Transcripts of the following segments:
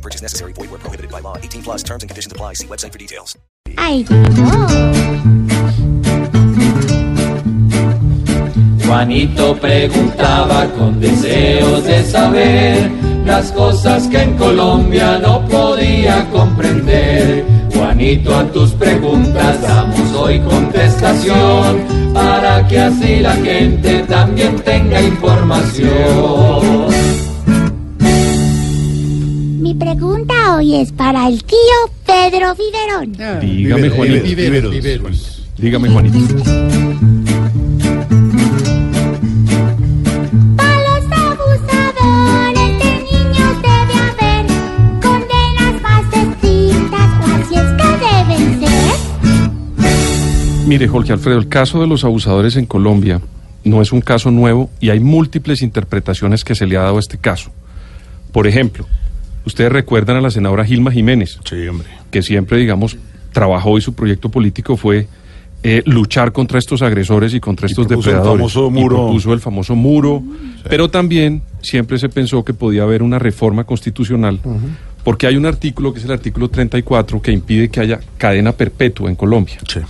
No purchase necessary. Void where prohibited by law. 18 plus terms and conditions apply. See website for details. Ay, no. Juanito preguntaba con deseos de saber las cosas que en Colombia no podía comprender. Juanito, a tus preguntas damos hoy contestación para que así la gente también tenga información. Mi pregunta hoy es para el tío Pedro Viverón. Dígame, Juanito. Viveros, viveros. Dígame, Juanito. Para los abusadores de niños debe haber condenas más estrictas o así es que deben ser. Mire, Jorge Alfredo, el caso de los abusadores en Colombia no es un caso nuevo y hay múltiples interpretaciones que se le ha dado a este caso. Por ejemplo, ustedes recuerdan a la senadora Gilma Jiménez, Sí, hombre. que siempre, digamos, trabajó y su proyecto político fue eh, luchar contra estos agresores y contra Y estos propuso el depredadores. famoso Y muro. propuso el famoso muro, pero también siempre se pensó que podía haber una reforma constitucional, porque hay un artículo, que es el artículo 34, que impide que haya cadena perpetua en Colombia. Sí.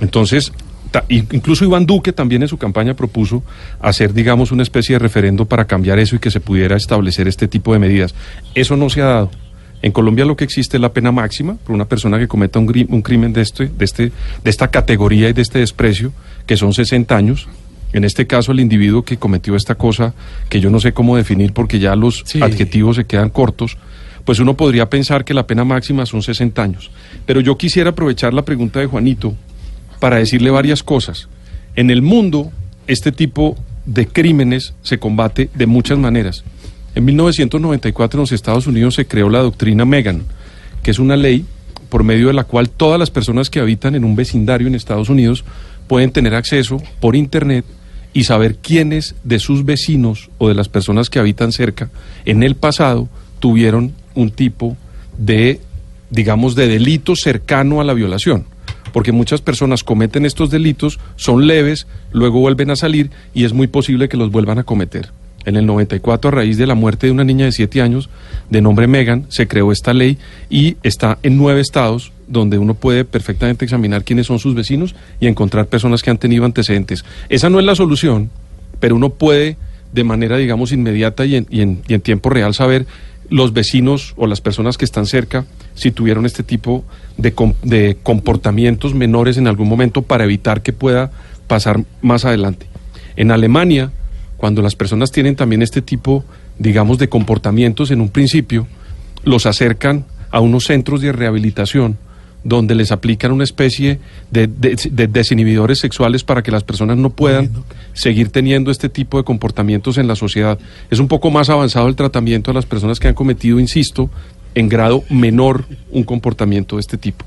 Entonces, ta- incluso Iván Duque también en su campaña propuso hacer, digamos, una especie de referendo para cambiar eso y que se pudiera establecer este tipo de medidas. Eso no se ha dado. En Colombia lo que existe es la pena máxima por una persona que cometa un, crimen de, este, de, este, de esta categoría y de este desprecio, que son 60 años. En este caso, el individuo que cometió esta cosa, que yo no sé cómo definir porque ya los Sí. adjetivos se quedan cortos, pues uno podría pensar que la pena máxima son 60 años. Pero yo quisiera aprovechar la pregunta de Juanito para decirle varias cosas. En el mundo, este tipo de crímenes se combate de muchas maneras. En 1994 en los Estados Unidos se creó la doctrina Megan, que es una ley por medio de la cual todas las personas que habitan en un vecindario en Estados Unidos pueden tener acceso por Internet y saber quiénes de sus vecinos o de las personas que habitan cerca en el pasado tuvieron un tipo de, digamos, de delito cercano a la violación. Porque muchas personas cometen estos delitos, son leves, luego vuelven a salir y es muy posible que los vuelvan a cometer. En el 94, a raíz de la muerte de una niña de 7 años de nombre Megan, se creó esta ley y está en nueve estados donde uno puede perfectamente examinar quiénes son sus vecinos y encontrar personas que han tenido antecedentes. Esa no es la solución, pero uno puede de manera, digamos, inmediata y en, y en- y en tiempo real saber los vecinos o las personas que están cerca si tuvieron este tipo de, com- de comportamientos menores en algún momento para evitar que pueda pasar más adelante. En Alemania, cuando las personas tienen también este tipo, digamos, de comportamientos en un principio, los acercan a unos centros de rehabilitación donde les aplican una especie de, de- de desinhibidores sexuales para que las personas no puedan seguir teniendo este tipo de comportamientos en la sociedad. Es un poco más avanzado el tratamiento a las personas que han cometido, insisto, en grado menor un comportamiento de este tipo.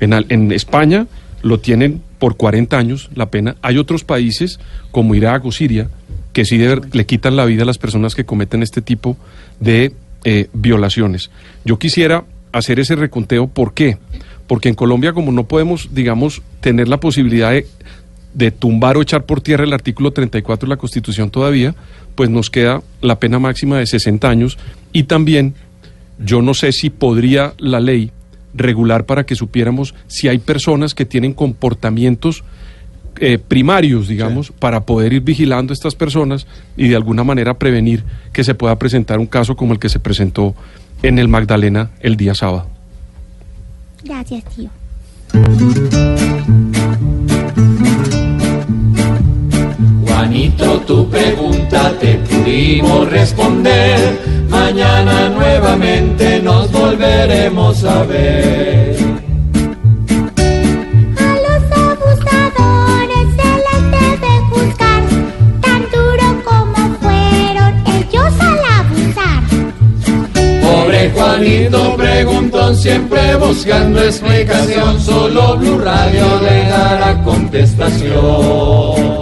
En, España lo tienen por 40 años la pena. Hay otros países como Irak o Siria que sí le quitan la vida a las personas que cometen este tipo de eh, violaciones. Yo quisiera hacer ese reconteo. ¿Por qué? Porque en Colombia, como no podemos, digamos, tener la posibilidad de, de tumbar o echar por tierra el artículo 34 de la Constitución todavía, pues nos queda la pena máxima de 60 años y también yo no sé si podría la ley regular para que supiéramos si hay personas que tienen comportamientos eh, primarios, digamos, para poder ir vigilando a estas personas y de alguna manera prevenir que se pueda presentar un caso como el que se presentó en el Magdalena el día sábado. Gracias, tío. Juanito, tu pregunta te pudimos responder. Mañana nuevamente nos volveremos a ver. A los abusadores se les debe juzgar tan duro como fueron ellos al abusar. Pobre Juanito, preguntón siempre buscando explicación, solo Blue Radio le dará contestación.